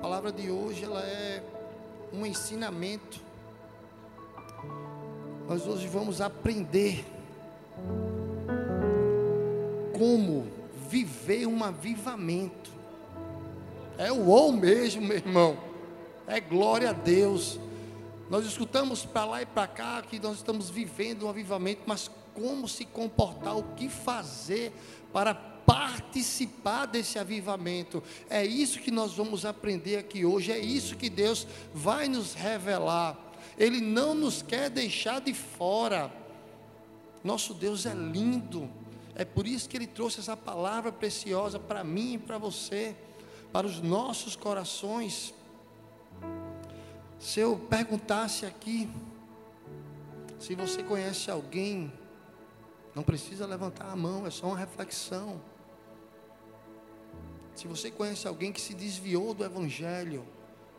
palavra de hoje ela é um ensinamento. Nós hoje vamos aprender como viver um avivamento. É o ou mesmo, meu irmão. É glória a Deus. Nós escutamos para lá e para cá que nós estamos vivendo um avivamento, mas como se comportar, o que fazer para participar desse avivamento. É isso que nós vamos aprender aqui hoje, é isso que Deus vai nos revelar. Ele não nos quer deixar de fora. Nosso Deus é lindo. É por isso que ele trouxe essa palavra preciosa para mim e para você, para os nossos corações. Se eu perguntasse aqui, se você conhece alguém, não precisa levantar a mão, é só uma reflexão. Se você conhece alguém que se desviou do Evangelho,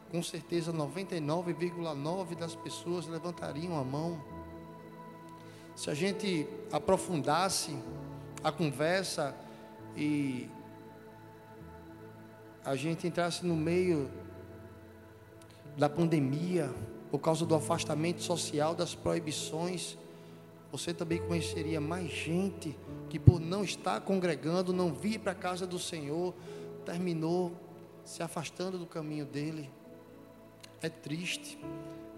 com certeza 99,9% das pessoas levantariam a mão. Se a gente aprofundasse a conversa e a gente entrasse no meio da pandemia, por causa do afastamento social, das proibições, você também conheceria mais gente que, por não estar congregando, não vir para a casa do Senhor, terminou se afastando do caminho dele. É triste,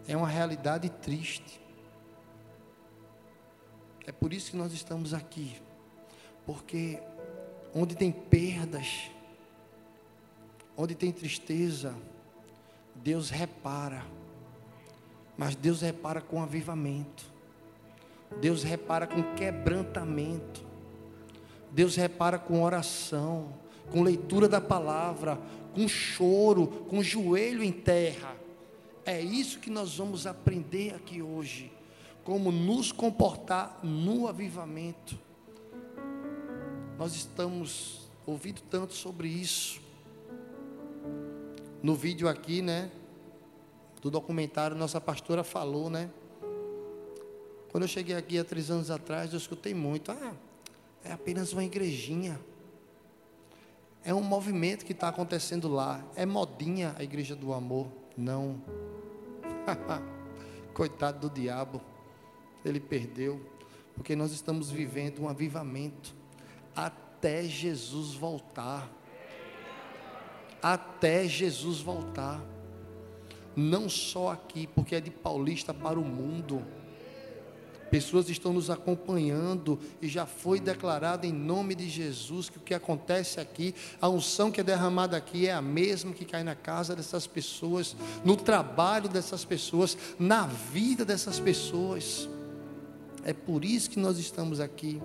é uma realidade triste. É por isso que nós estamos aqui, porque onde tem perdas, onde tem tristeza, Deus repara, mas Deus repara com avivamento, Deus repara com quebrantamento, Deus repara com oração, com leitura da palavra, com choro, com joelho em terra. É isso que nós vamos aprender aqui hoje, como nos comportar no avivamento. Nós estamos ouvindo tanto sobre isso no vídeo aqui, né? Do documentário, nossa pastora falou, né? Quando eu cheguei aqui há três anos atrás, eu escutei muito. Ah, é apenas uma igrejinha. É um movimento que está acontecendo lá. É modinha a igreja do amor. Não. Coitado do diabo. Ele perdeu. Porque nós estamos vivendo um avivamento. Até Jesus voltar até Jesus voltar. Não só aqui, porque é de Paulista para o mundo. Pessoas estão nos acompanhando e já foi declarado em nome de Jesus que o que acontece aqui, a unção que é derramada aqui é a mesma que cai na casa dessas pessoas, no trabalho dessas pessoas, na vida dessas pessoas. É por isso que nós estamos aqui.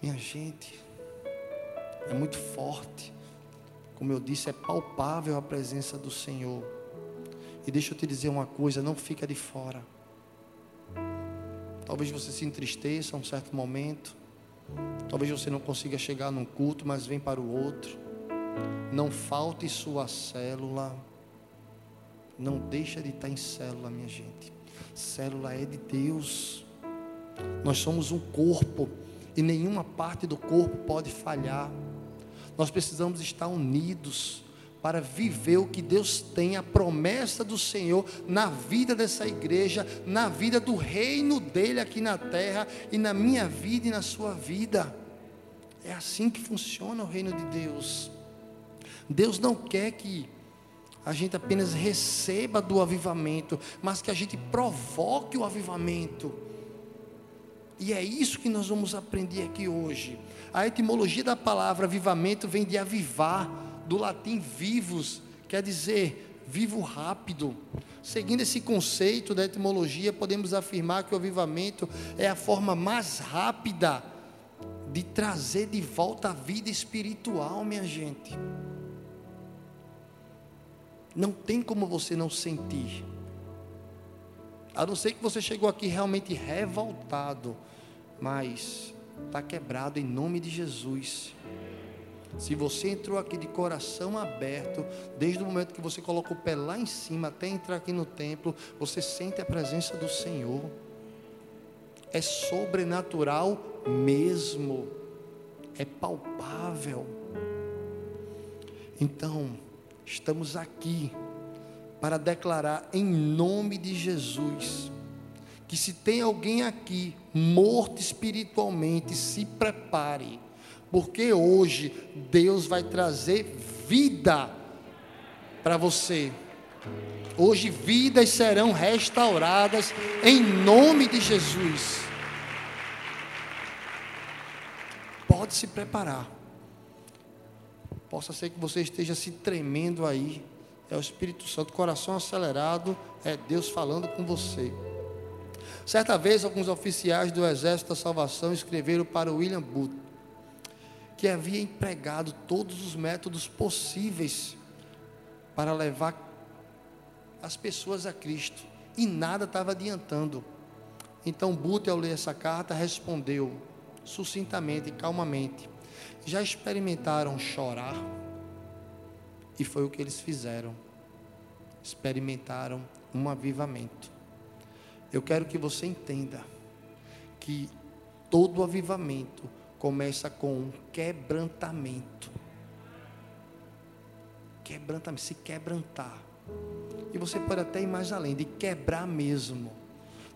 Minha gente, é muito forte. Como eu disse, é palpável a presença do Senhor. E deixa eu te dizer uma coisa, não fica de fora. Talvez você se entristeça a um certo momento. Talvez você não consiga chegar num culto, mas vem para o outro. Não falte sua célula. Não deixa de estar em célula, minha gente. Célula é de Deus. Nós somos um corpo e nenhuma parte do corpo pode falhar. Nós precisamos estar unidos para viver o que Deus tem, a promessa do Senhor na vida dessa igreja, na vida do reino dele aqui na terra e na minha vida e na sua vida. É assim que funciona o reino de Deus. Deus não quer que a gente apenas receba do avivamento, mas que a gente provoque o avivamento. E é isso que nós vamos aprender aqui hoje. A etimologia da palavra avivamento vem de avivar, do latim vivos, quer dizer vivo rápido. Seguindo esse conceito da etimologia, podemos afirmar que o avivamento é a forma mais rápida de trazer de volta a vida espiritual, minha gente. Não tem como você não sentir. A não ser que você chegou aqui realmente revoltado, mas está quebrado em nome de Jesus. Se você entrou aqui de coração aberto, desde o momento que você coloca o pé lá em cima até entrar aqui no templo, você sente a presença do Senhor. É sobrenatural mesmo. É palpável. Então, estamos aqui para declarar em nome de Jesus que se tem alguém aqui morto espiritualmente, se prepare, porque hoje Deus vai trazer vida para você. Hoje vidas serão restauradas em nome de Jesus. Pode se preparar. Possa ser que você esteja se tremendo aí. É o Espírito Santo, coração acelerado, é Deus falando com você. Certa vez, alguns oficiais do Exército da Salvação escreveram para William Booth que havia empregado todos os métodos possíveis para levar as pessoas a Cristo e nada estava adiantando. Então Bute, ao ler essa carta, respondeu sucintamente e calmamente: Já experimentaram chorar? E foi o que eles fizeram. Experimentaram um avivamento. Eu quero que você entenda que todo avivamento começa com um quebrantamento. Quebrantamento, se quebrantar. E você pode até ir mais além, de quebrar mesmo.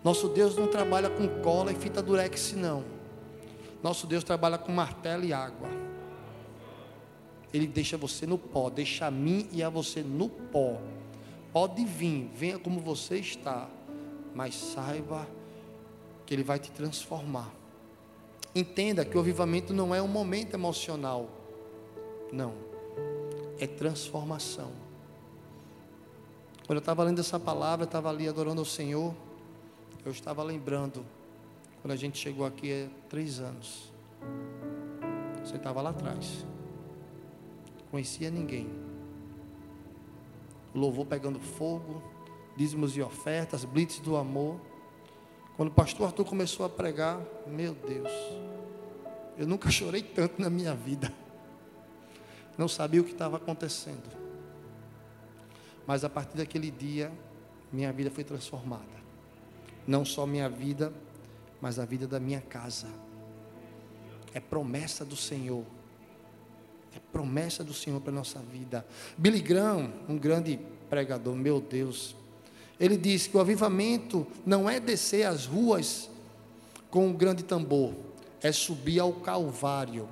Nosso Deus não trabalha com cola e fita durex, não. Nosso Deus trabalha com martelo e água. Ele deixa você no pó, deixa a mim e a você no pó. Pode vir, venha como você está, mas saiba que Ele vai te transformar. Entenda que o avivamento não é um momento emocional, não, é transformação. Quando eu estava lendo essa palavra, estava ali adorando ao Senhor, eu estava lembrando, quando a gente chegou aqui há três anos, você estava lá atrás, conhecia ninguém, louvor pegando fogo, dízimos e ofertas, blitz do amor. Quando o pastor Arthur começou a pregar, meu Deus, eu nunca chorei tanto na minha vida. Não sabia o que estava acontecendo. Mas a partir daquele dia, minha vida foi transformada. Não só minha vida, mas a vida da minha casa. É promessa do Senhor. É promessa do Senhor para a nossa vida. Billy Graham, um grande pregador, meu Deus, ele disse que o avivamento não é descer as ruas com um grande tambor, é subir ao Calvário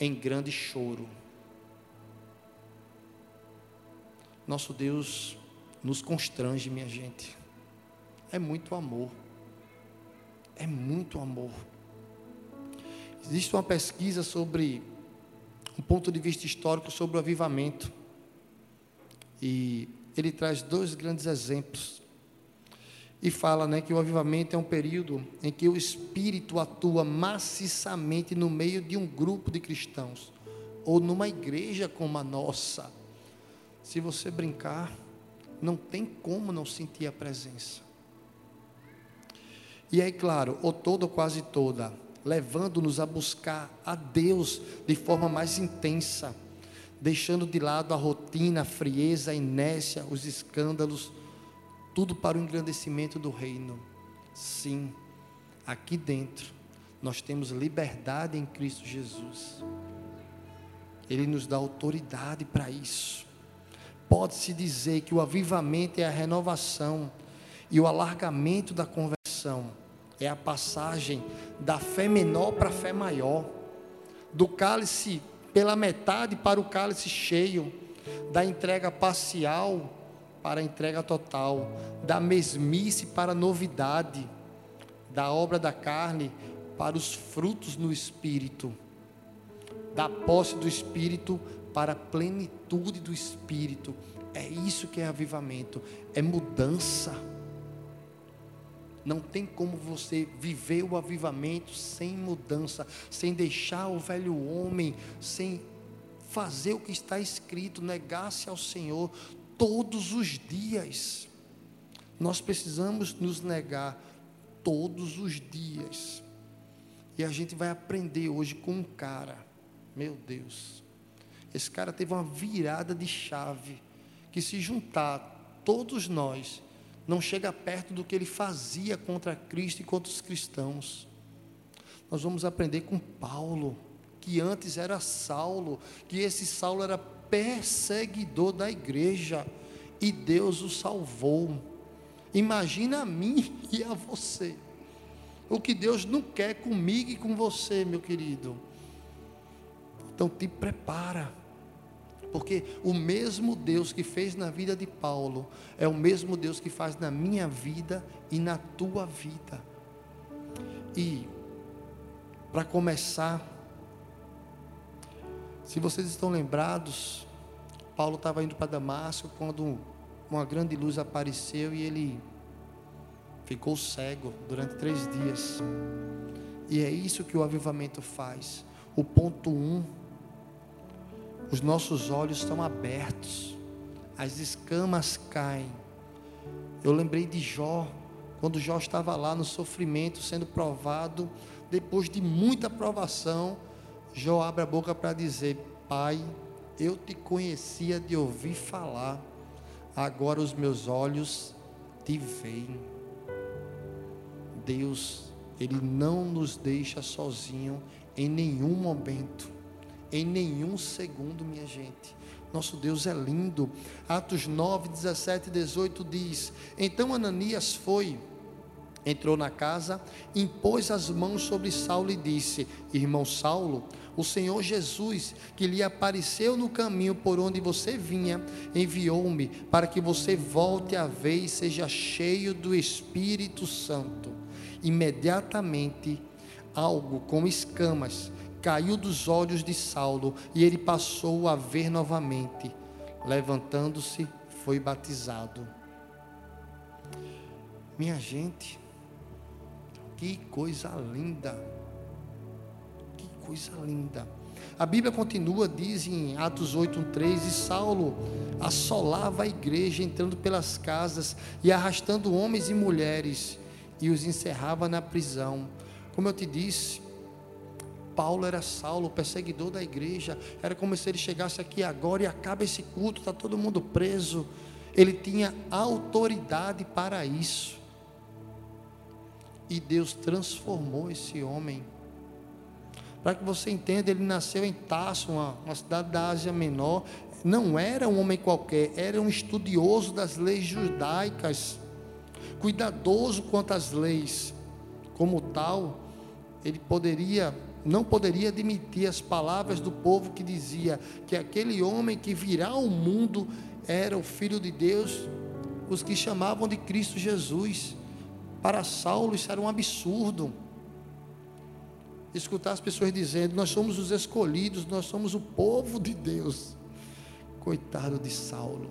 em grande choro. Nosso Deus nos constrange, minha gente. É muito amor. É muito amor. Existe uma pesquisa sobre um ponto de vista histórico sobre o avivamento. E ele traz dois grandes exemplos. E fala né, que o avivamento é um período em que o Espírito atua maciçamente no meio de um grupo de cristãos, ou numa igreja como a nossa se você brincar, não tem como não sentir a presença. E aí, claro, ou toda ou quase toda, levando-nos a buscar a Deus de forma mais intensa, deixando de lado a rotina, a frieza, a inércia, os escândalos, tudo para o engrandecimento do reino. Sim, aqui dentro nós temos liberdade em Cristo Jesus. Ele nos dá autoridade para isso pode-se dizer que o avivamento é a renovação e o alargamento da conversão é a passagem da fé menor para a fé maior, do cálice pela metade para o cálice cheio, da entrega parcial para a entrega total, da mesmice para a novidade, da obra da carne para os frutos no espírito, da posse do espírito para a plenitude do Espírito. É isso que é avivamento, é mudança. Não tem como você viver o avivamento sem mudança, sem deixar o velho homem, sem fazer o que está escrito, negar-se ao Senhor todos os dias. Nós precisamos nos negar todos os dias. E a gente vai aprender hoje com um cara, meu Deus, esse cara teve uma virada de chave que se juntar todos nós não chega perto do que ele fazia contra Cristo e contra os cristãos. Nós vamos aprender com Paulo, que antes era Saulo, que esse Saulo era perseguidor da igreja e Deus o salvou. Imagina a mim e a você. O que Deus não quer comigo e com você, meu querido. Então te prepara. Porque o mesmo Deus que fez na vida de Paulo é o mesmo Deus que faz na minha vida e na tua vida. E para começar, se vocês estão lembrados, Paulo estava indo para Damasco quando uma grande luz apareceu e ele ficou cego durante três dias. E é isso que o avivamento faz. O ponto um os nossos olhos estão abertos, as escamas caem. Eu lembrei de Jó, quando Jó estava lá no sofrimento, sendo provado, depois de muita provação, Jó abre a boca para dizer: Pai, eu te conhecia de ouvir falar, agora os meus olhos te veem. Deus, Ele não nos deixa sozinho em nenhum momento em nenhum segundo, minha gente. Nosso Deus é lindo. Atos 9, 17 e 18 diz: Então Ananias foi, entrou na casa, impôs as mãos sobre Saulo e disse: Irmão Saulo, o Senhor Jesus, que lhe apareceu no caminho por onde você vinha, enviou-me para que você volte a ver e seja cheio do Espírito Santo. Imediatamente, algo com escamas caiu dos olhos de Saulo e ele passou a ver novamente. Levantando-se, foi batizado. Minha gente, que coisa linda. Que coisa linda. A Bíblia continua, diz em Atos 8:3, e Saulo assolava a igreja entrando pelas casas e arrastando homens e mulheres e os encerrava na prisão. Como eu te disse, Paulo era Saulo, perseguidor da igreja. Era como se ele chegasse aqui agora e acaba esse culto, está todo mundo preso. Ele tinha autoridade para isso. E Deus transformou esse homem. Para que você entenda, ele nasceu em Tasso, uma, uma cidade da Ásia Menor. Não era um homem qualquer, era um estudioso das leis judaicas, cuidadoso quanto às leis. Como tal, ele poderia não poderia admitir as palavras do povo que dizia que aquele homem que virá ao mundo era o filho de Deus, os que chamavam de Cristo Jesus. Para Saulo isso era um absurdo. Escutar as pessoas dizendo: Nós somos os escolhidos, nós somos o povo de Deus. Coitado de Saulo.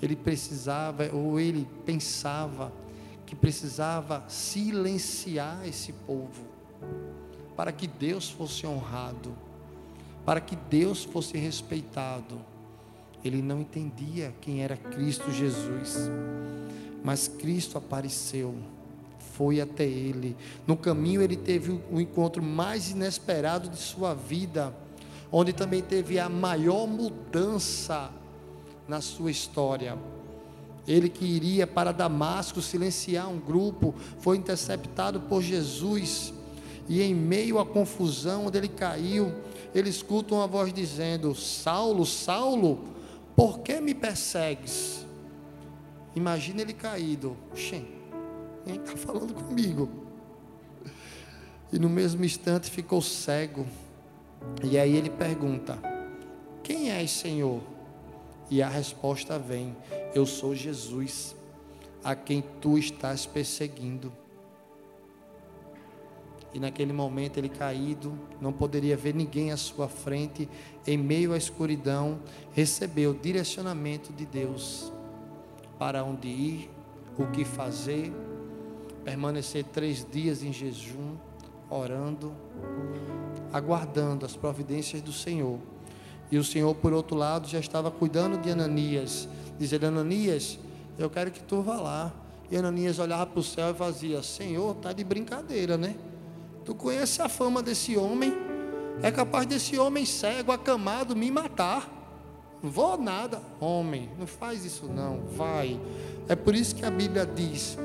Ele precisava, ou ele pensava, que precisava silenciar esse povo para que Deus fosse honrado, para que Deus fosse respeitado. Ele não entendia quem era Cristo Jesus, mas Cristo apareceu, foi até ele. No caminho, ele teve o encontro mais inesperado de sua vida, onde também teve a maior mudança na sua história. Ele que iria para Damasco silenciar um grupo, foi interceptado por Jesus e em meio à confusão onde ele caiu, ele escuta uma voz dizendo: Saulo, Saulo, por que me persegues? Imagina ele caído. Quem está falando comigo? E no mesmo instante ficou cego. E aí ele pergunta: Quem és, Senhor? E a resposta vem: Eu sou Jesus, a quem tu estás perseguindo. E naquele momento ele caído, não poderia ver ninguém à sua frente, em meio à escuridão, recebeu direcionamento de Deus para onde ir, o que fazer, permanecer três dias em jejum, orando, aguardando as providências do Senhor. E o Senhor, por outro lado, já estava cuidando de Ananias, dizendo: Ananias, eu quero que tu vá lá. E Ananias olhava para o céu e fazia: Senhor, tá de brincadeira, né? Tu conhece a fama desse homem? É capaz desse homem cego, acamado, me matar. Não vou nada. Homem, não faz isso não. Vai. É por isso que a Bíblia diz,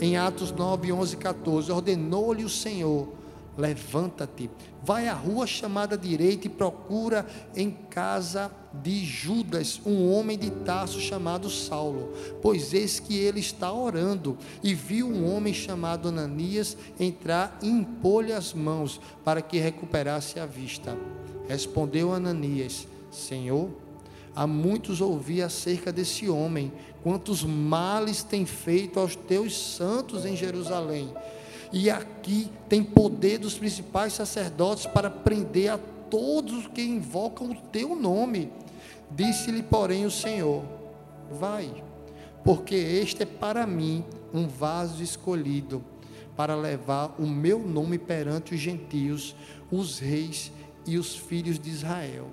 em Atos 9, 11 e 14: Ordenou-lhe o Senhor Levanta-te, vai à rua chamada direita e procura em casa de Judas um homem de Tarso chamado Saulo, pois eis que ele está orando. E viu um homem chamado Ananias entrar e impor-lhe as mãos para que recuperasse a vista. Respondeu Ananias: Senhor, há muitos ouvi acerca desse homem, quantos males tem feito aos teus santos em Jerusalém e aqui tem poder dos principais sacerdotes para prender a todos que invocam o teu nome. Disse-lhe, porém, o Senhor: Vai, porque este é para mim um vaso escolhido, para levar o meu nome perante os gentios, os reis e os filhos de Israel.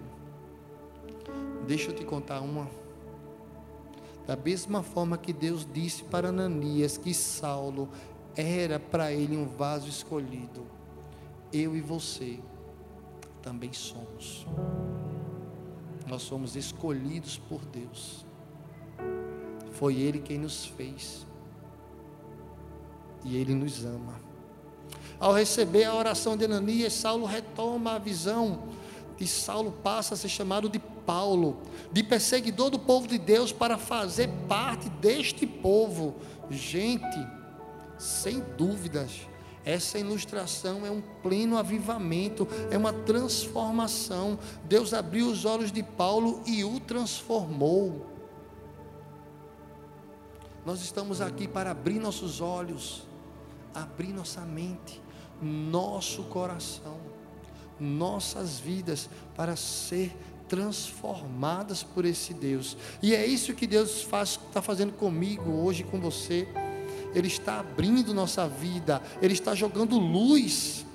Deixa eu te contar uma. Da mesma forma que Deus disse para Ananias que Saulo era para ele um vaso escolhido. Eu e você também somos. Nós somos escolhidos por Deus. Foi Ele quem nos fez. E Ele nos ama. Ao receber a oração de Ananias, Saulo retoma a visão. E Saulo passa a ser chamado de Paulo, de perseguidor do povo de Deus, para fazer parte deste povo. Gente, sem dúvidas, essa ilustração é um pleno avivamento, é uma transformação. Deus abriu os olhos de Paulo e o transformou. Nós estamos aqui para abrir nossos olhos, abrir nossa mente, nosso coração, nossas vidas para ser transformadas por esse Deus. E é isso que Deus está fazendo comigo hoje, com você. Ele está abrindo nossa vida, Ele está jogando luz,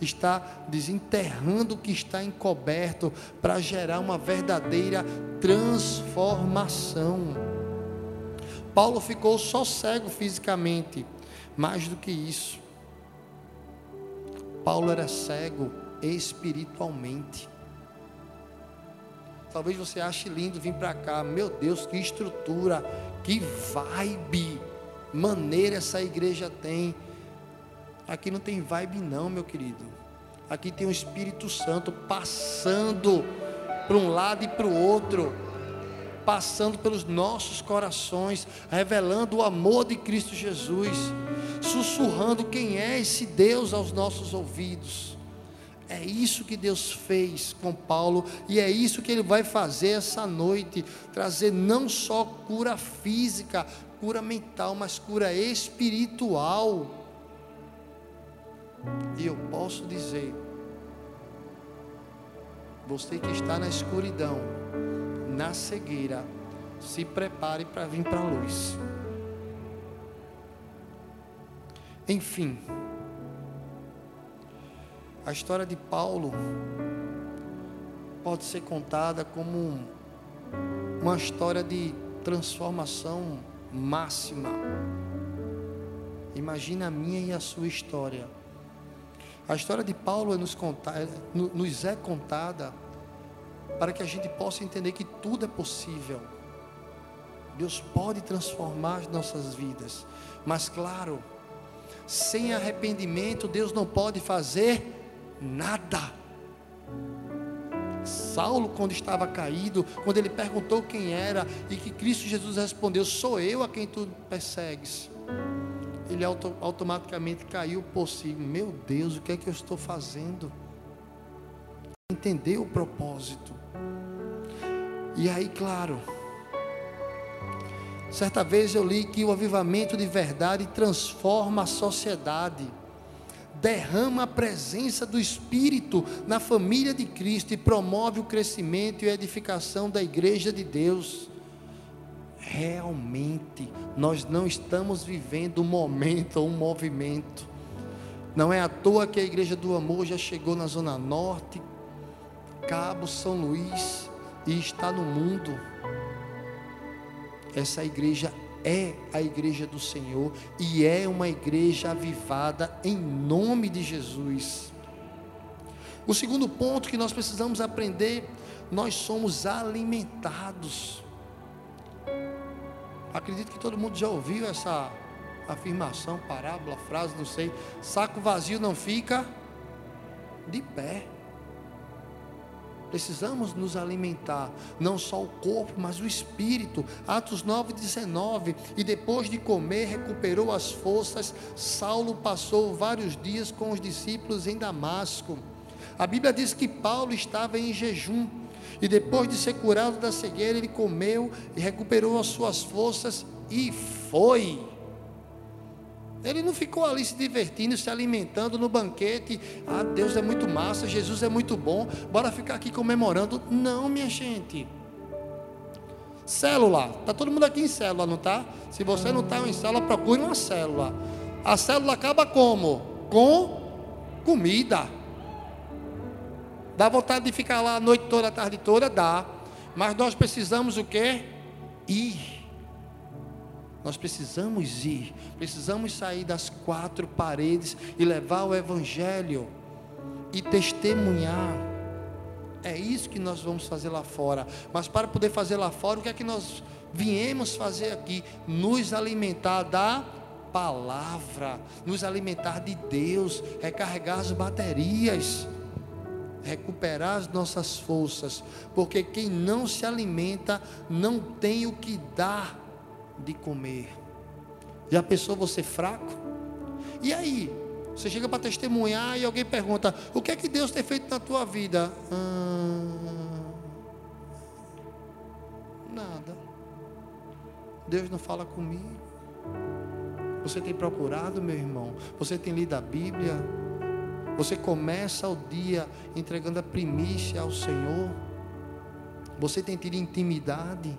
está desenterrando o que está encoberto para gerar uma verdadeira transformação. Paulo ficou só cego fisicamente, mais do que isso. Paulo era cego espiritualmente. Talvez você ache lindo vir para cá. Meu Deus, que estrutura, que vibe maneira essa igreja tem. Aqui não tem vibe, não, meu querido. Aqui tem o Espírito Santo passando para um lado e para o outro, passando pelos nossos corações, revelando o amor de Cristo Jesus, sussurrando quem é esse Deus aos nossos ouvidos. É isso que Deus fez com Paulo e é isso que ele vai fazer essa noite trazer não só cura física, cura mental, mas cura espiritual. E eu posso dizer, você que está na escuridão, na cegueira, se prepare para vir para a luz. Enfim, a história de Paulo pode ser contada como uma história de transformação máxima. Imagina a minha e a sua história. A história de Paulo é nos, é, nos é contada para que a gente possa entender que tudo é possível. Deus pode transformar as nossas vidas, mas claro, sem arrependimento, Deus não pode fazer nada. Saulo, quando estava caído, quando ele perguntou quem era e que Cristo Jesus respondeu: Sou eu a quem tu persegues. Ele auto, automaticamente caiu por si. Meu Deus, o que é que eu estou fazendo? Entendeu o propósito. E aí, claro, certa vez eu li que o avivamento de verdade transforma a sociedade derrama a presença do Espírito na família de Cristo e promove o crescimento e a edificação da igreja de Deus. Realmente, nós não estamos vivendo um momento ou um movimento. Não é à toa que a igreja do amor já chegou na Zona Norte, Cabo, São Luís e está no mundo. Essa igreja é a igreja do Senhor e é uma igreja avivada em nome de Jesus. O segundo ponto que nós precisamos aprender, nós somos alimentados. Acredito que todo mundo já ouviu essa afirmação, parábola, frase, não sei. Saco vazio não fica de pé. Precisamos nos alimentar, não só o corpo, mas o espírito. Atos 9, 19. E depois de comer, recuperou as forças. Saulo passou vários dias com os discípulos em Damasco. A Bíblia diz que Paulo estava em jejum. E depois de ser curado da cegueira, ele comeu e recuperou as suas forças e foi. Ele não ficou ali se divertindo, se alimentando no banquete. Ah, Deus é muito massa, Jesus é muito bom. Bora ficar aqui comemorando. Não, minha gente. Célula. Tá todo mundo aqui em célula, não tá? Se você não está em célula, procure uma célula. A célula acaba como? Com comida. Dá vontade de ficar lá a noite toda, a tarde toda? Dá. Mas nós precisamos o quê? Ir. Nós precisamos ir, precisamos sair das quatro paredes e levar o Evangelho e testemunhar. É isso que nós vamos fazer lá fora. Mas para poder fazer lá fora, o que é que nós viemos fazer aqui? Nos alimentar da palavra, nos alimentar de Deus, recarregar as baterias, recuperar as nossas forças, porque quem não se alimenta não tem o que dar de comer. Já pensou você fraco? E aí? Você chega para testemunhar e alguém pergunta: O que é que Deus tem feito na tua vida? Ah, nada. Deus não fala comigo. Você tem procurado, meu irmão? Você tem lido a Bíblia? Você começa o dia entregando a primícia ao Senhor? Você tem tido intimidade?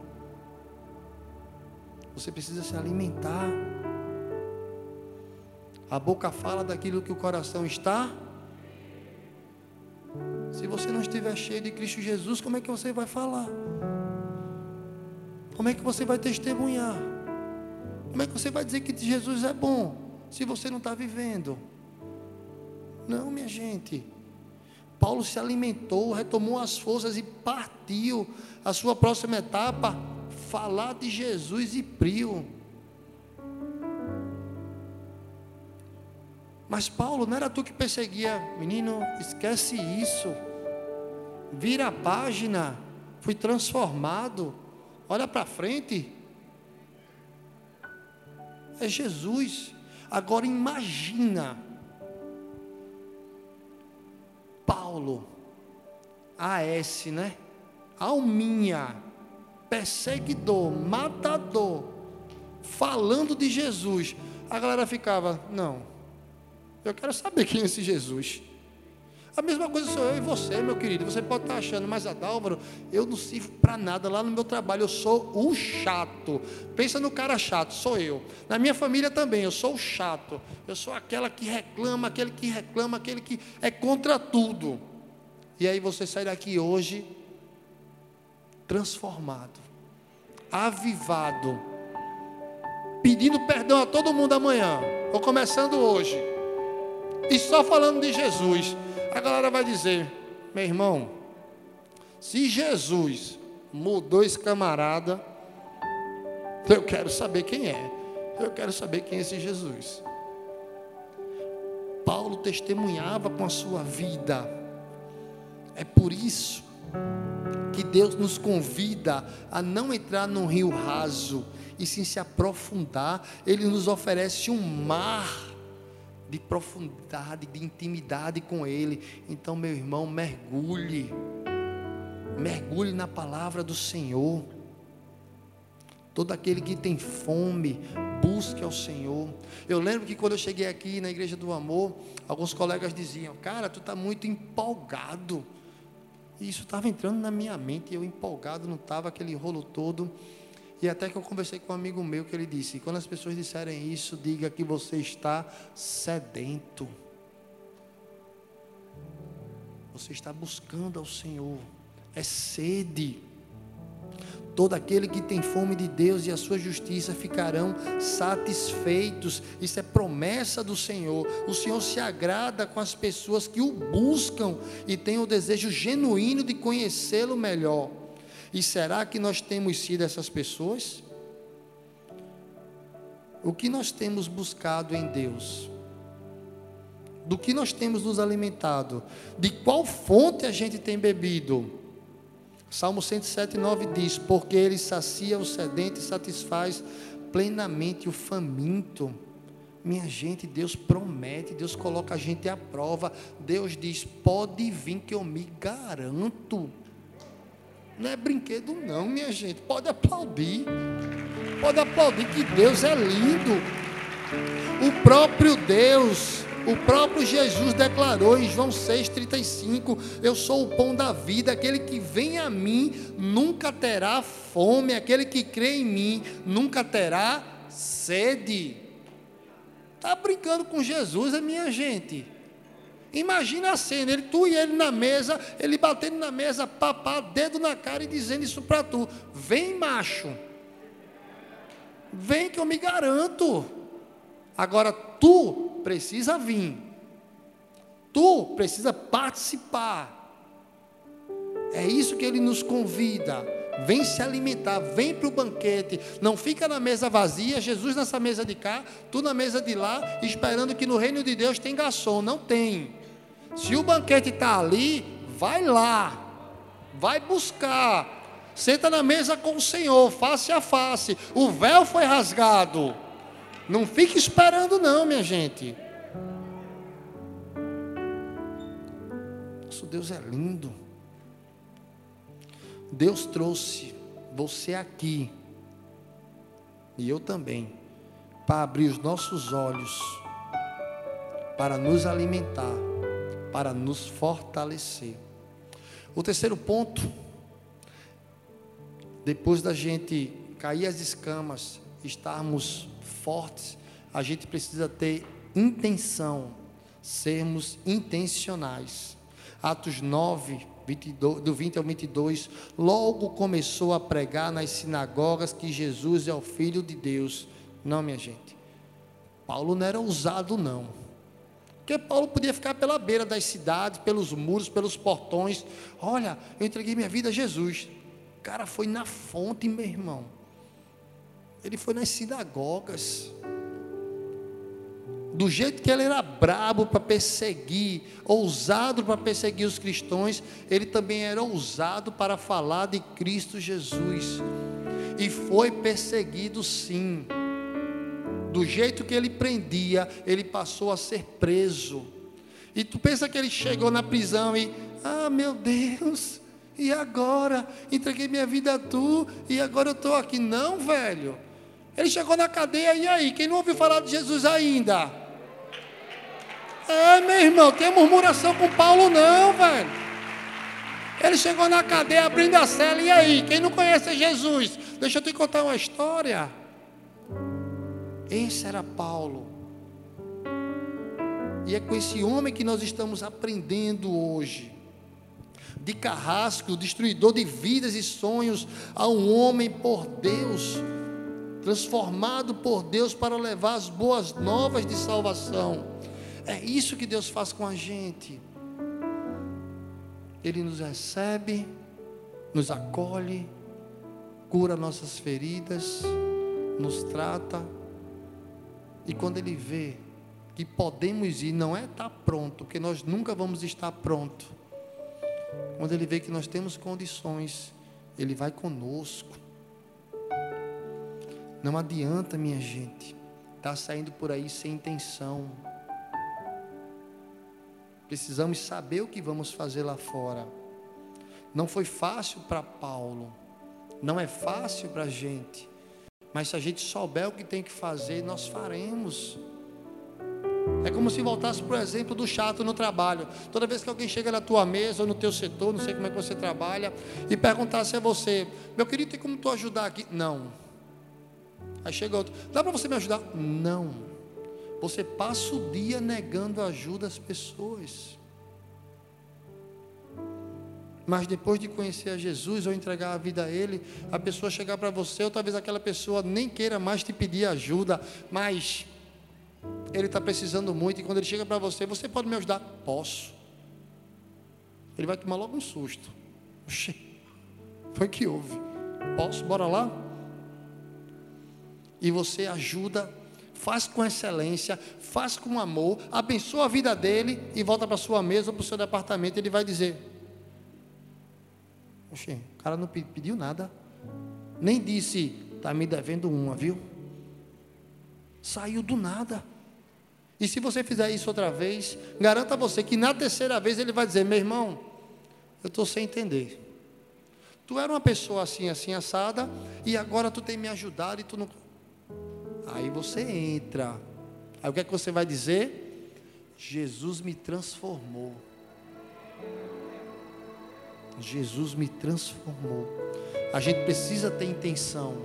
Você precisa se alimentar. A boca fala daquilo que o coração está. Se você não estiver cheio de Cristo Jesus, como é que você vai falar? Como é que você vai testemunhar? Como é que você vai dizer que Jesus é bom se você não está vivendo? Não, minha gente. Paulo se alimentou, retomou as forças e partiu. A sua próxima etapa falar de Jesus e prio. Mas Paulo, não era tu que perseguia, menino, esquece isso. Vira a página, fui transformado. Olha para frente. É Jesus. Agora imagina Paulo, AS, né? Alminha perseguidor, matador, falando de Jesus, a galera ficava: não, eu quero saber quem é esse Jesus. A mesma coisa sou eu e você, meu querido. Você pode estar achando, mas Adálvaro, eu não sirvo para nada lá no meu trabalho. Eu sou o chato. Pensa no cara chato, sou eu. Na minha família também, eu sou o chato. Eu sou aquela que reclama, aquele que reclama, aquele que é contra tudo. E aí você sai daqui hoje transformado, avivado, pedindo perdão a todo mundo amanhã, ou começando hoje, e só falando de Jesus, a galera vai dizer: meu irmão, se Jesus mudou esse camarada, eu quero saber quem é, eu quero saber quem é esse Jesus. Paulo testemunhava com a sua vida, é por isso que Deus nos convida a não entrar num rio raso, e sim se aprofundar. Ele nos oferece um mar de profundidade, de intimidade com Ele. Então, meu irmão, mergulhe, mergulhe na palavra do Senhor. Todo aquele que tem fome, busque ao Senhor. Eu lembro que quando eu cheguei aqui na Igreja do Amor, alguns colegas diziam: Cara, tu está muito empolgado. E isso estava entrando na minha mente, eu empolgado, não estava aquele rolo todo. E até que eu conversei com um amigo meu que ele disse: quando as pessoas disserem isso, diga que você está sedento. Você está buscando ao Senhor. É sede. Todo aquele que tem fome de Deus e a sua justiça ficarão satisfeitos. Isso é promessa do Senhor. O Senhor se agrada com as pessoas que o buscam e têm o desejo genuíno de conhecê-lo melhor. E será que nós temos sido essas pessoas? O que nós temos buscado em Deus? do que nós temos nos alimentado, de qual fonte a gente tem bebido. Salmo 107, 9 diz: Porque ele sacia o sedente e satisfaz plenamente o faminto. Minha gente, Deus promete, Deus coloca a gente à prova. Deus diz: pode vir que eu me garanto. Não é brinquedo, não, minha gente. Pode aplaudir. Pode aplaudir que Deus é lindo. O próprio Deus, o próprio Jesus declarou em João 6,35: Eu sou o pão da vida, aquele que vem a mim nunca terá fome, aquele que crê em mim nunca terá sede. Está brincando com Jesus, a minha gente. Imagina a cena, ele, tu e ele na mesa, ele batendo na mesa, papá, dedo na cara e dizendo isso para tu. Vem, macho. Vem que eu me garanto. Agora tu precisa vir. Tu precisa participar. É isso que ele nos convida. Vem se alimentar, vem para o banquete. Não fica na mesa vazia, Jesus nessa mesa de cá, tu na mesa de lá, esperando que no reino de Deus tem garçom. Não tem. Se o banquete está ali, vai lá, vai buscar. Senta na mesa com o Senhor, face a face. O véu foi rasgado. Não fique esperando, não, minha gente. Nosso Deus é lindo. Deus trouxe você aqui, e eu também, para abrir os nossos olhos, para nos alimentar, para nos fortalecer. O terceiro ponto, depois da gente cair as escamas, estarmos fortes, a gente precisa ter intenção, sermos intencionais. Atos 9, 22, do 20 ao 22, logo começou a pregar nas sinagogas que Jesus é o Filho de Deus. Não, minha gente. Paulo não era ousado, não. Porque Paulo podia ficar pela beira das cidades, pelos muros, pelos portões. Olha, eu entreguei minha vida a Jesus. O cara foi na fonte, meu irmão. Ele foi nas sinagogas do jeito que ele era brabo para perseguir, ousado para perseguir os cristãos, ele também era ousado para falar de Cristo Jesus. E foi perseguido sim. Do jeito que ele prendia, ele passou a ser preso. E tu pensa que ele chegou na prisão e, ah, meu Deus, e agora? Entreguei minha vida a tu e agora eu estou aqui. Não, velho. Ele chegou na cadeia, e aí? Quem não ouviu falar de Jesus ainda? É, meu irmão, tem murmuração com Paulo, não, velho. Ele chegou na cadeia abrindo a cela, e aí? Quem não conhece Jesus? Deixa eu te contar uma história. Esse era Paulo. E é com esse homem que nós estamos aprendendo hoje. De carrasco, destruidor de vidas e sonhos, a um homem por Deus, transformado por Deus para levar as boas novas de salvação. É isso que Deus faz com a gente. Ele nos recebe, nos acolhe, cura nossas feridas, nos trata. E quando Ele vê que podemos ir, não é estar pronto, porque nós nunca vamos estar pronto. Quando Ele vê que nós temos condições, Ele vai conosco. Não adianta, minha gente, estar tá saindo por aí sem intenção Precisamos saber o que vamos fazer lá fora. Não foi fácil para Paulo, não é fácil para a gente, mas se a gente souber o que tem que fazer, nós faremos. É como se voltasse para o exemplo do chato no trabalho. Toda vez que alguém chega na tua mesa ou no teu setor, não sei como é que você trabalha, e perguntasse a você, meu querido, tem como tu ajudar aqui? Não. Aí chega outro, dá para você me ajudar? Não. Você passa o dia negando ajuda às pessoas. Mas depois de conhecer a Jesus ou entregar a vida a Ele, a pessoa chegar para você, ou talvez aquela pessoa nem queira mais te pedir ajuda, mas ele está precisando muito, e quando ele chega para você, você pode me ajudar? Posso. Ele vai tomar logo um susto. Oxê, foi que houve. Posso? Bora lá? E você ajuda faz com excelência, faz com amor, abençoa a vida dele e volta para sua mesa ou para o seu departamento. Ele vai dizer: Oxê, o cara não pediu nada, nem disse, está me devendo uma, viu? Saiu do nada. E se você fizer isso outra vez, garanta você que na terceira vez ele vai dizer: meu irmão, eu estou sem entender. Tu era uma pessoa assim, assim, assada, e agora tu tem me ajudado e tu não. Aí você entra. Aí o que é que você vai dizer? Jesus me transformou. Jesus me transformou. A gente precisa ter intenção.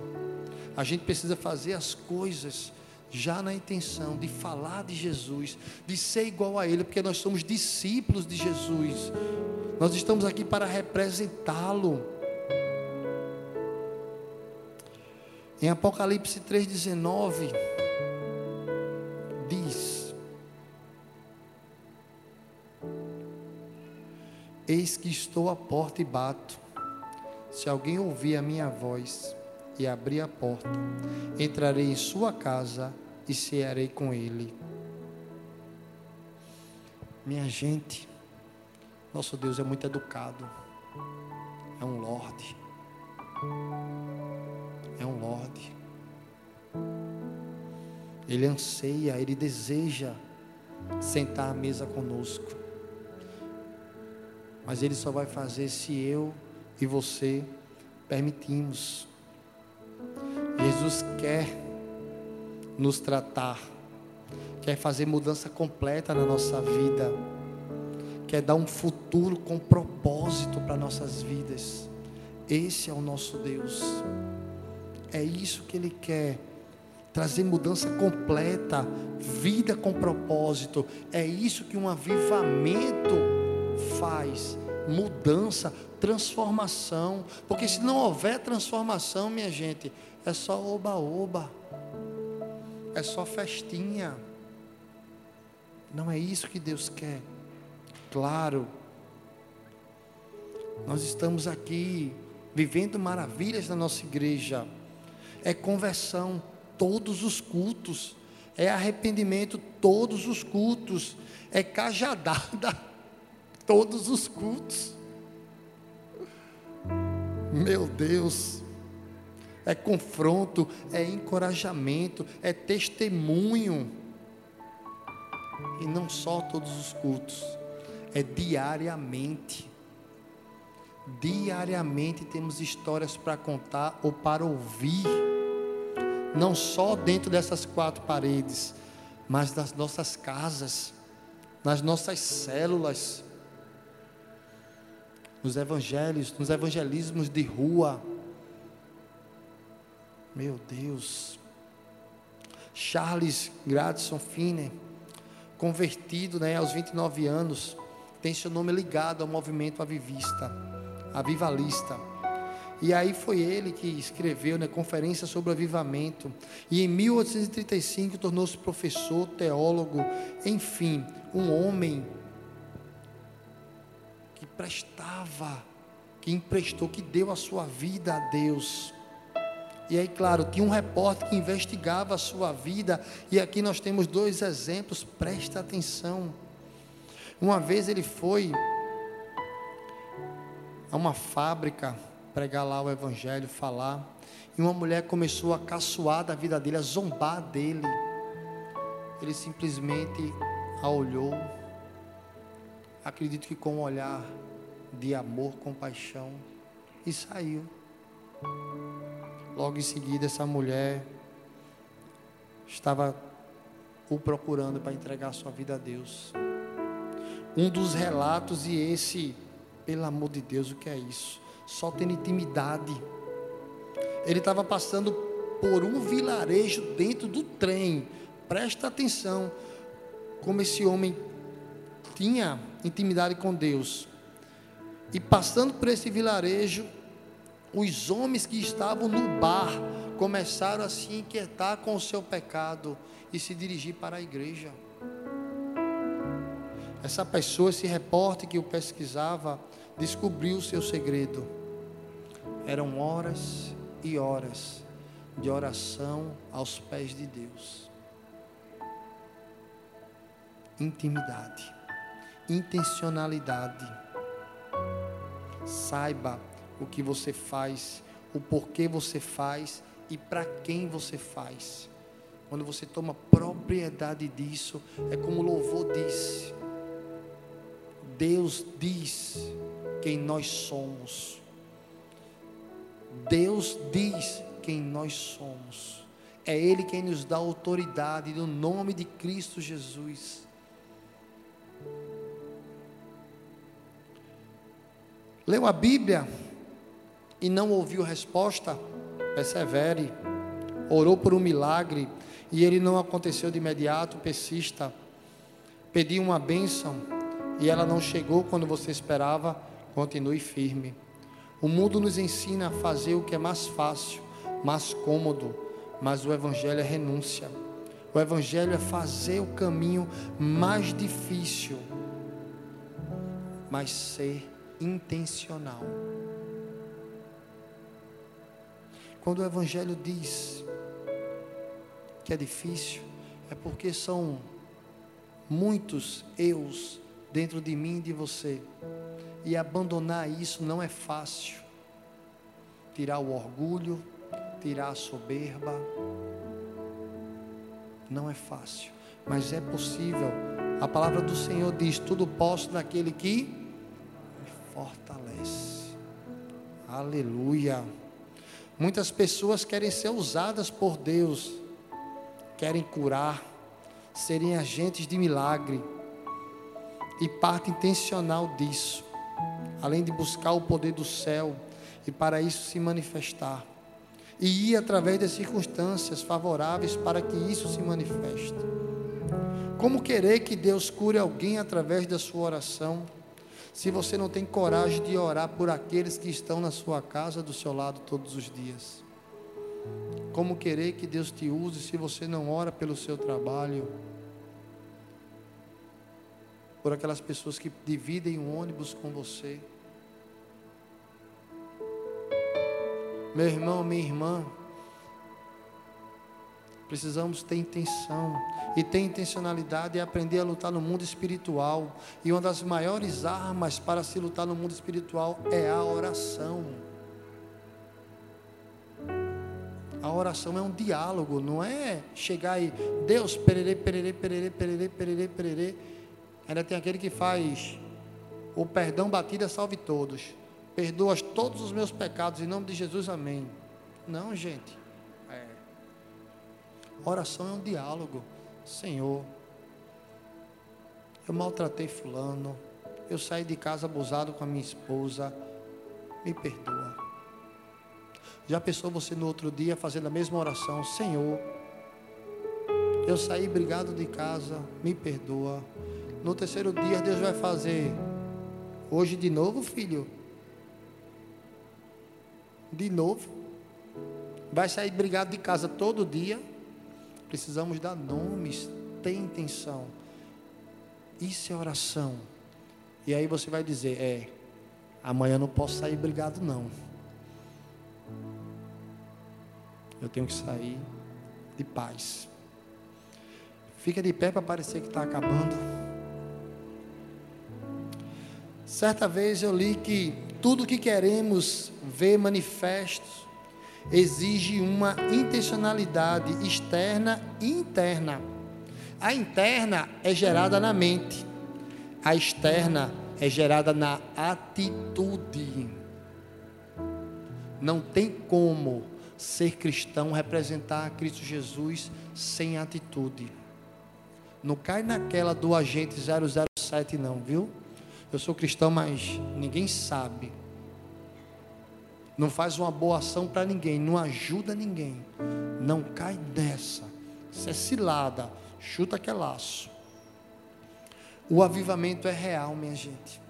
A gente precisa fazer as coisas já na intenção de falar de Jesus, de ser igual a Ele, porque nós somos discípulos de Jesus. Nós estamos aqui para representá-lo. Em Apocalipse 3,19, diz: Eis que estou à porta e bato. Se alguém ouvir a minha voz e abrir a porta, entrarei em sua casa e cearei com ele. Minha gente, nosso Deus é muito educado, é um Lorde, Ele anseia, ele deseja sentar à mesa conosco, mas ele só vai fazer se eu e você permitimos. Jesus quer nos tratar, quer fazer mudança completa na nossa vida, quer dar um futuro com propósito para nossas vidas. Esse é o nosso Deus. É isso que Ele quer. Trazer mudança completa, vida com propósito. É isso que um avivamento faz. Mudança, transformação. Porque se não houver transformação, minha gente, é só oba-oba é só festinha. Não é isso que Deus quer. Claro, nós estamos aqui vivendo maravilhas na nossa igreja. É conversão todos os cultos, é arrependimento todos os cultos, é cajadada todos os cultos. Meu Deus é confronto, é encorajamento, é testemunho. E não só todos os cultos, é diariamente. Diariamente temos histórias para contar ou para ouvir, não só dentro dessas quatro paredes, mas nas nossas casas, nas nossas células, nos evangelhos, nos evangelismos de rua meu Deus. Charles Gradson Finner, convertido né, aos 29 anos, tem seu nome ligado ao movimento avivista, avivalista. E aí foi ele que escreveu né, conferência sobre o avivamento. E em 1835 tornou-se professor, teólogo, enfim, um homem que prestava, que emprestou, que deu a sua vida a Deus. E aí, claro, tinha um repórter que investigava a sua vida, e aqui nós temos dois exemplos, presta atenção. Uma vez ele foi a uma fábrica pregar lá o evangelho, falar, e uma mulher começou a caçoar da vida dele, a zombar dele. Ele simplesmente a olhou, acredito que com um olhar de amor, compaixão, e saiu. Logo em seguida, essa mulher estava o procurando para entregar sua vida a Deus. Um dos relatos, e esse, pelo amor de Deus, o que é isso? Só tendo intimidade. Ele estava passando por um vilarejo dentro do trem. Presta atenção como esse homem tinha intimidade com Deus. E passando por esse vilarejo, os homens que estavam no bar começaram a se inquietar com o seu pecado e se dirigir para a igreja. Essa pessoa, esse repórter que o pesquisava, descobriu o seu segredo. Eram horas e horas de oração aos pés de Deus. intimidade, intencionalidade. Saiba o que você faz, o porquê você faz e para quem você faz. Quando você toma propriedade disso, é como o louvor disse. Deus diz quem nós somos. Deus diz quem nós somos. É Ele quem nos dá autoridade no nome de Cristo Jesus. Leu a Bíblia e não ouviu resposta? Persevere. Orou por um milagre e ele não aconteceu de imediato, persista. Pediu uma bênção e ela não chegou quando você esperava, continue firme. O mundo nos ensina a fazer o que é mais fácil, mais cômodo, mas o Evangelho é renúncia. O Evangelho é fazer o caminho mais difícil, mas ser intencional. Quando o Evangelho diz que é difícil, é porque são muitos eus dentro de mim e de você. E abandonar isso não é fácil. Tirar o orgulho, tirar a soberba, não é fácil, mas é possível. A palavra do Senhor diz: Tudo posso naquele que me fortalece. Aleluia. Muitas pessoas querem ser usadas por Deus, querem curar, serem agentes de milagre e parte intencional disso, além de buscar o poder do céu e para isso se manifestar, e ir através das circunstâncias favoráveis para que isso se manifeste. Como querer que Deus cure alguém através da sua oração, se você não tem coragem de orar por aqueles que estão na sua casa, do seu lado todos os dias? Como querer que Deus te use se você não ora pelo seu trabalho? por aquelas pessoas que dividem o ônibus com você. Meu irmão, minha irmã, precisamos ter intenção. E ter intencionalidade é aprender a lutar no mundo espiritual. E uma das maiores armas para se lutar no mundo espiritual é a oração. A oração é um diálogo, não é chegar e Deus, pererê, pererê, pererê, pererê, pererê, pererê. Ainda tem aquele que faz o perdão batida salve todos. Perdoas todos os meus pecados em nome de Jesus, amém. Não, gente. É. Oração é um diálogo. Senhor, eu maltratei fulano. Eu saí de casa abusado com a minha esposa. Me perdoa. Já pensou você no outro dia fazendo a mesma oração? Senhor, eu saí brigado de casa. Me perdoa. No terceiro dia, Deus vai fazer. Hoje de novo, filho. De novo. Vai sair brigado de casa todo dia. Precisamos dar nomes, ter intenção. Isso é oração. E aí você vai dizer: É, amanhã não posso sair brigado, não. Eu tenho que sair de paz. Fica de pé para parecer que está acabando. Certa vez eu li que tudo que queremos ver manifesto exige uma intencionalidade externa e interna. A interna é gerada na mente, a externa é gerada na atitude. Não tem como ser cristão representar Cristo Jesus sem atitude. Não cai naquela do agente 007 não, viu? Eu sou cristão, mas ninguém sabe. Não faz uma boa ação para ninguém, não ajuda ninguém. Não cai nessa. Isso é cilada, chuta que é laço. O avivamento é real, minha gente.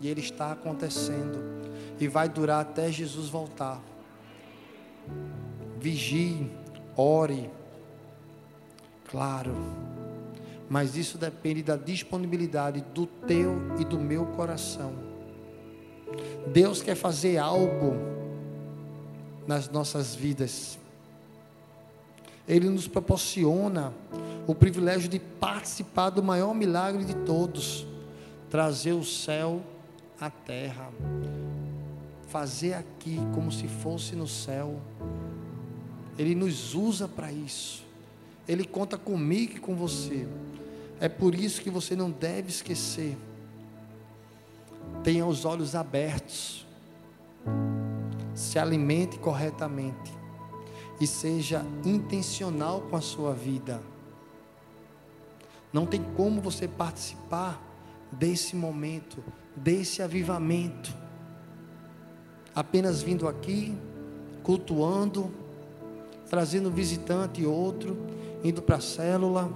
E ele está acontecendo. E vai durar até Jesus voltar. Vigie, ore. Claro mas isso depende da disponibilidade do teu e do meu coração. Deus quer fazer algo nas nossas vidas. Ele nos proporciona o privilégio de participar do maior milagre de todos trazer o céu à terra, fazer aqui como se fosse no céu. Ele nos usa para isso. Ele conta comigo e com você. É por isso que você não deve esquecer. Tenha os olhos abertos. Se alimente corretamente. E seja intencional com a sua vida. Não tem como você participar desse momento, desse avivamento. Apenas vindo aqui, cultuando, trazendo visitante e outro, indo para a célula,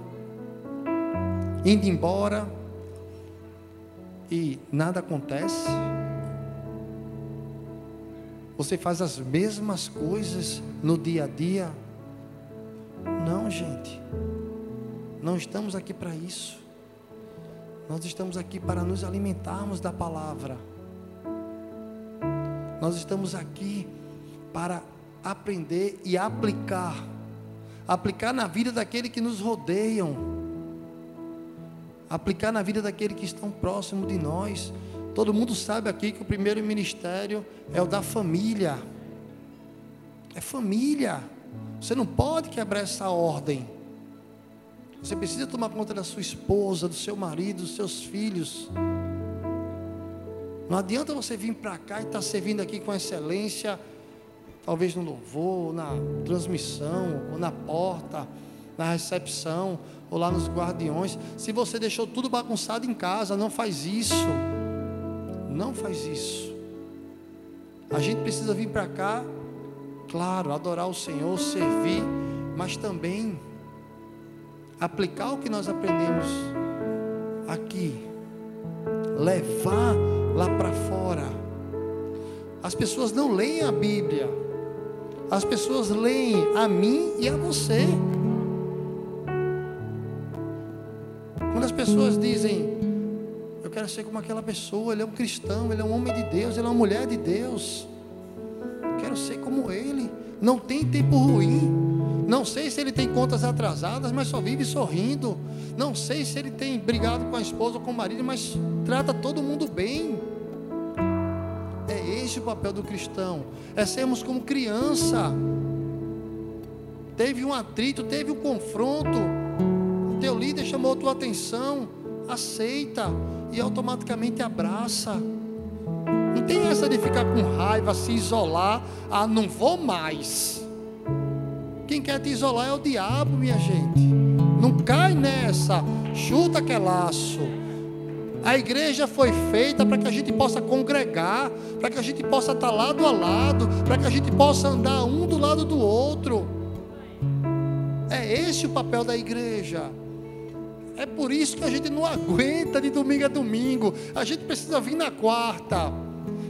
indo embora e nada acontece. Você faz as mesmas coisas no dia a dia. Não, gente. Não estamos aqui para isso. Nós estamos aqui para nos alimentarmos da palavra. Nós estamos aqui para aprender e aplicar. Aplicar na vida daqueles que nos rodeiam. Aplicar na vida daqueles que estão próximos de nós. Todo mundo sabe aqui que o primeiro ministério é o da família. É família. Você não pode quebrar essa ordem. Você precisa tomar conta da sua esposa, do seu marido, dos seus filhos. Não adianta você vir para cá e estar tá servindo aqui com excelência, talvez no louvor, na transmissão, ou na porta, na recepção, ou lá nos guardiões. Se você deixou tudo bagunçado em casa, não faz isso. Não faz isso. A gente precisa vir para cá, claro, adorar o Senhor, servir, mas também aplicar o que nós aprendemos aqui, levar lá para fora. As pessoas não leem a Bíblia, as pessoas leem a mim e a você. Quando as pessoas dizem, eu quero ser como aquela pessoa, ele é um cristão, ele é um homem de Deus, ele é uma mulher de Deus, eu quero ser como ele, não tem tempo ruim. Não sei se ele tem contas atrasadas, mas só vive sorrindo. Não sei se ele tem brigado com a esposa ou com o marido, mas trata todo mundo bem. É esse o papel do cristão. É sermos como criança. Teve um atrito, teve um confronto. O teu líder chamou tua atenção. Aceita e automaticamente abraça. Não tem essa de ficar com raiva, se isolar. Ah, não vou mais. Quem quer te isolar é o diabo, minha gente. Não cai nessa. Chuta aquele laço. A igreja foi feita para que a gente possa congregar, para que a gente possa estar lado a lado, para que a gente possa andar um do lado do outro. É esse o papel da igreja. É por isso que a gente não aguenta de domingo a domingo. A gente precisa vir na quarta.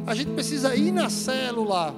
A gente precisa ir na célula.